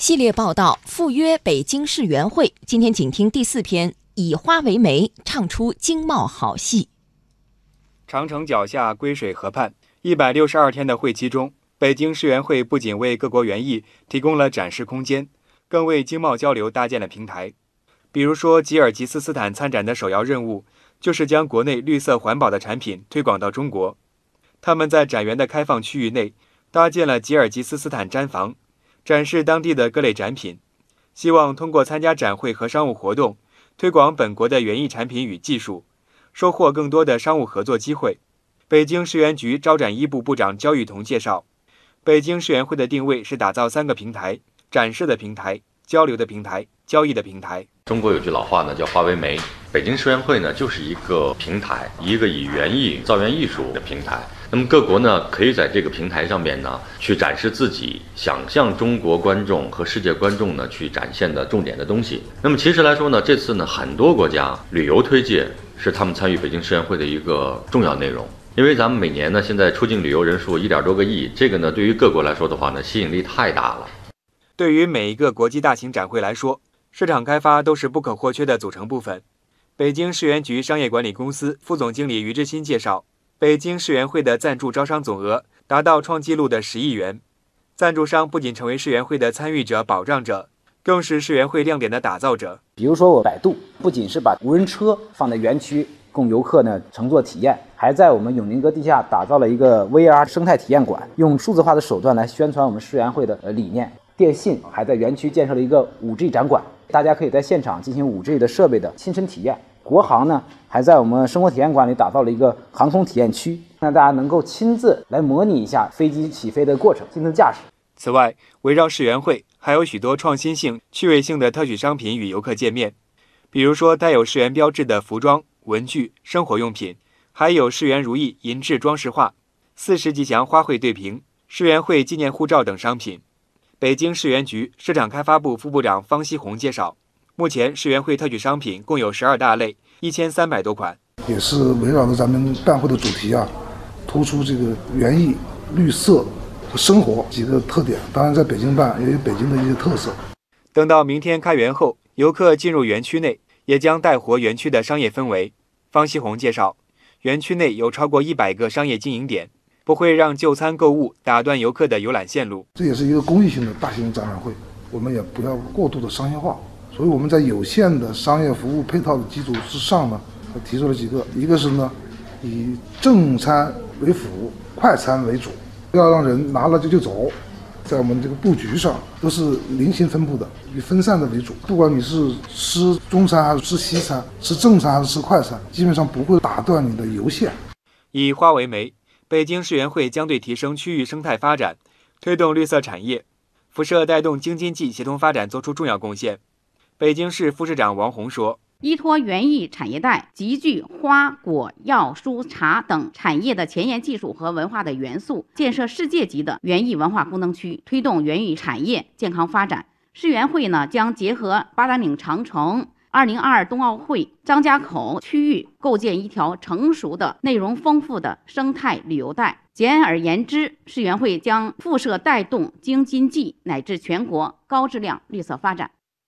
系列报道赴约北京世园会，今天请听第四篇：以花为媒，唱出经贸好戏。长城脚下归水河畔，一百六十二天的会期中，北京世园会不仅为各国园艺提供了展示空间，更为经贸交流搭建了平台。比如说，吉尔吉斯斯坦参展的首要任务就是将国内绿色环保的产品推广到中国。他们在展园的开放区域内搭建了吉尔吉斯斯坦毡房。展示当地的各类展品，希望通过参加展会和商务活动，推广本国的园艺产品与技术，收获更多的商务合作机会。北京世园局招展一部部长焦雨桐介绍，北京世园会的定位是打造三个平台：展示的平台、交流的平台、交易的平台。中国有句老话呢，叫“化为媒”，北京世园会呢就是一个平台，一个以园艺、造园艺术的平台。那么各国呢，可以在这个平台上面呢，去展示自己想向中国观众和世界观众呢去展现的重点的东西。那么其实来说呢，这次呢，很多国家旅游推介是他们参与北京世园会的一个重要内容。因为咱们每年呢，现在出境旅游人数一点多个亿，这个呢，对于各国来说的话呢，吸引力太大了。对于每一个国际大型展会来说，市场开发都是不可或缺的组成部分。北京世园局商业管理公司副总经理于志新介绍。北京世园会的赞助招商总额达到创纪录的十亿元，赞助商不仅成为世园会的参与者、保障者，更是世园会亮点的打造者。比如说，我百度不仅是把无人车放在园区供游客呢乘坐体验，还在我们永宁阁地下打造了一个 VR 生态体验馆，用数字化的手段来宣传我们世园会的呃理念。电信还在园区建设了一个 5G 展馆，大家可以在现场进行 5G 的设备的亲身体验。国航呢，还在我们生活体验馆里打造了一个航空体验区，让大家能够亲自来模拟一下飞机起飞的过程，进行驾驶。此外，围绕世园会还有许多创新性、趣味性的特许商品与游客见面，比如说带有世园标志的服装、文具、生活用品，还有世园如意银质装饰画、四十吉祥花卉对瓶、世园会纪念护照等商品。北京世园局市场开发部副部长方希红介绍。目前世园会特许商品共有十二大类，一千三百多款，也是围绕着咱们办会的主题啊，突出这个园艺、绿色和生活几个特点。当然，在北京办也有北京的一些特色。等到明天开园后，游客进入园区内，也将带活园区的商业氛围。方希红介绍，园区内有超过一百个商业经营点，不会让就餐购物打断游客的游览线路。这也是一个公益性的大型展览会，我们也不要过度的商业化。所以我们在有限的商业服务配套的基础之上呢，提出了几个，一个是呢，以正餐为辅，快餐为主，不要让人拿了就就走，在我们这个布局上都是零星分布的，以分散的为主。不管你是吃中餐还是吃西餐，吃正餐还是吃快餐，基本上不会打断你的游线。以花为媒，北京世园会将对提升区域生态发展、推动绿色产业、辐射带动京津冀协同发展作出重要贡献。北京市副市长王红说：“依托园艺产业带，集聚花果药蔬茶等产业的前沿技术和文化的元素，建设世界级的园艺文化功能区，推动园艺产业健康发展。世园会呢，将结合八达岭长城、二零二二冬奥会、张家口区域，构建一条成熟的、内容丰富的生态旅游带。简而言之，世园会将辐射带动京津冀乃至全国高质量绿色发展。”